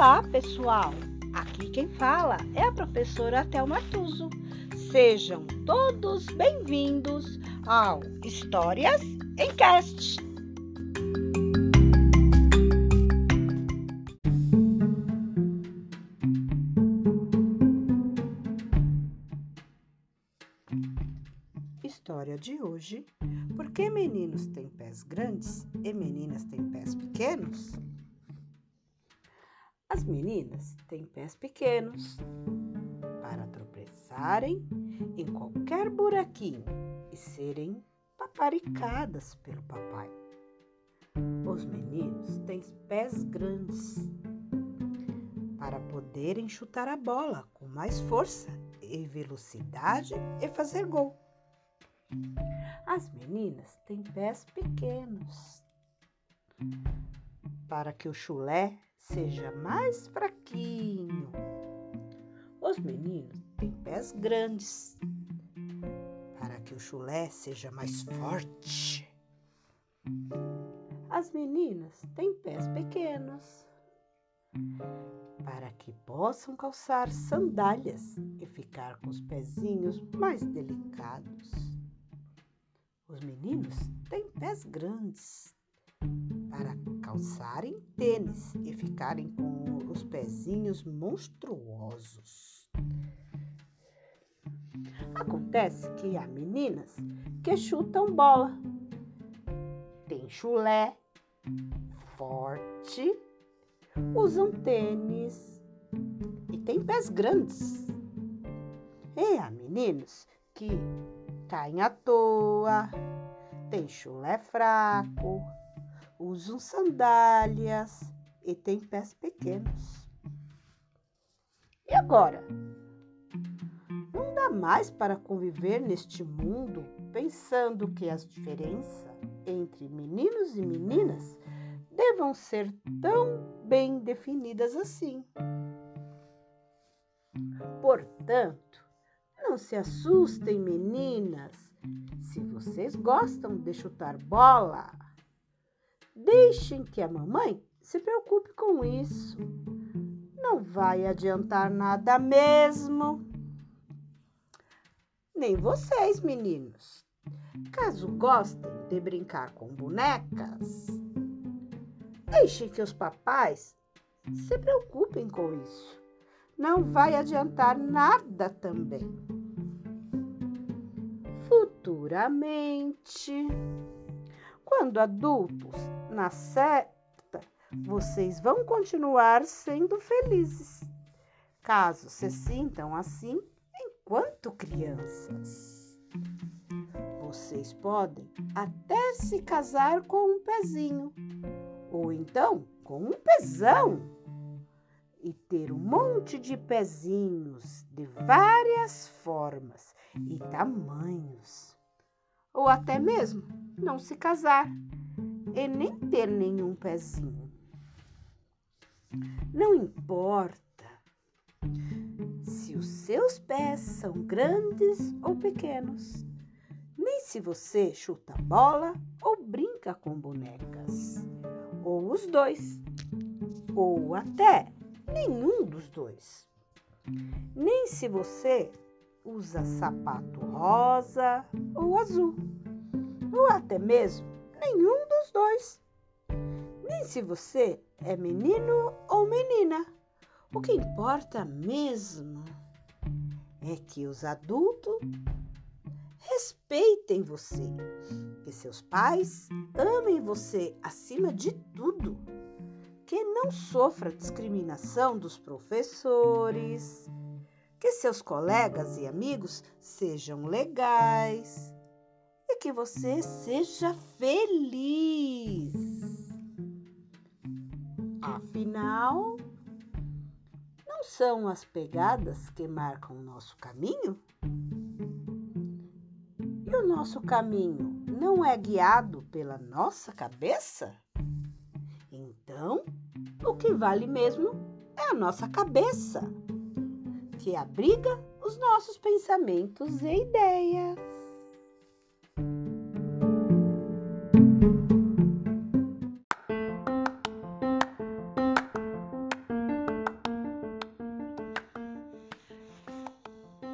Olá, pessoal! Aqui quem fala é a professora Thelma Tuso. Sejam todos bem-vindos ao Histórias em Cast. História de hoje: Por que meninos têm pés grandes e meninas têm pés pequenos? As meninas têm pés pequenos para tropeçarem em qualquer buraquinho e serem paparicadas pelo papai. Os meninos têm pés grandes para poderem chutar a bola com mais força e velocidade e fazer gol. As meninas têm pés pequenos para que o chulé seja mais fraquinho. Os meninos têm pés grandes para que o chulé seja mais forte. As meninas têm pés pequenos para que possam calçar sandálias e ficar com os pezinhos mais delicados. Os meninos têm pés grandes para calçarem tênis e ficarem com os pezinhos monstruosos. Acontece que há meninas que chutam bola, tem chulé forte, usam tênis e tem pés grandes. E há meninos que caem à toa, tem chulé fraco, usam sandálias e têm pés pequenos. E agora? Não dá mais para conviver neste mundo pensando que as diferenças entre meninos e meninas devam ser tão bem definidas assim. Portanto, não se assustem, meninas, se vocês gostam de chutar bola Deixem que a mamãe se preocupe com isso. Não vai adiantar nada mesmo. Nem vocês, meninos. Caso gostem de brincar com bonecas, deixem que os papais se preocupem com isso. Não vai adiantar nada também. Futuramente, quando adultos, na certa, vocês vão continuar sendo felizes. Caso se sintam assim enquanto crianças. Vocês podem até se casar com um pezinho, ou então com um pezão, e ter um monte de pezinhos de várias formas e tamanhos, ou até mesmo não se casar e nem ter nenhum pezinho. Não importa se os seus pés são grandes ou pequenos, nem se você chuta bola ou brinca com bonecas, ou os dois, ou até nenhum dos dois. Nem se você usa sapato rosa ou azul ou até mesmo nenhum dos dois. Nem se você é menino ou menina. O que importa mesmo é que os adultos respeitem você, que seus pais amem você acima de tudo, que não sofra discriminação dos professores, que seus colegas e amigos sejam legais, que você seja feliz. Afinal, não são as pegadas que marcam o nosso caminho? E o nosso caminho não é guiado pela nossa cabeça? Então, o que vale mesmo é a nossa cabeça, que abriga os nossos pensamentos e ideias.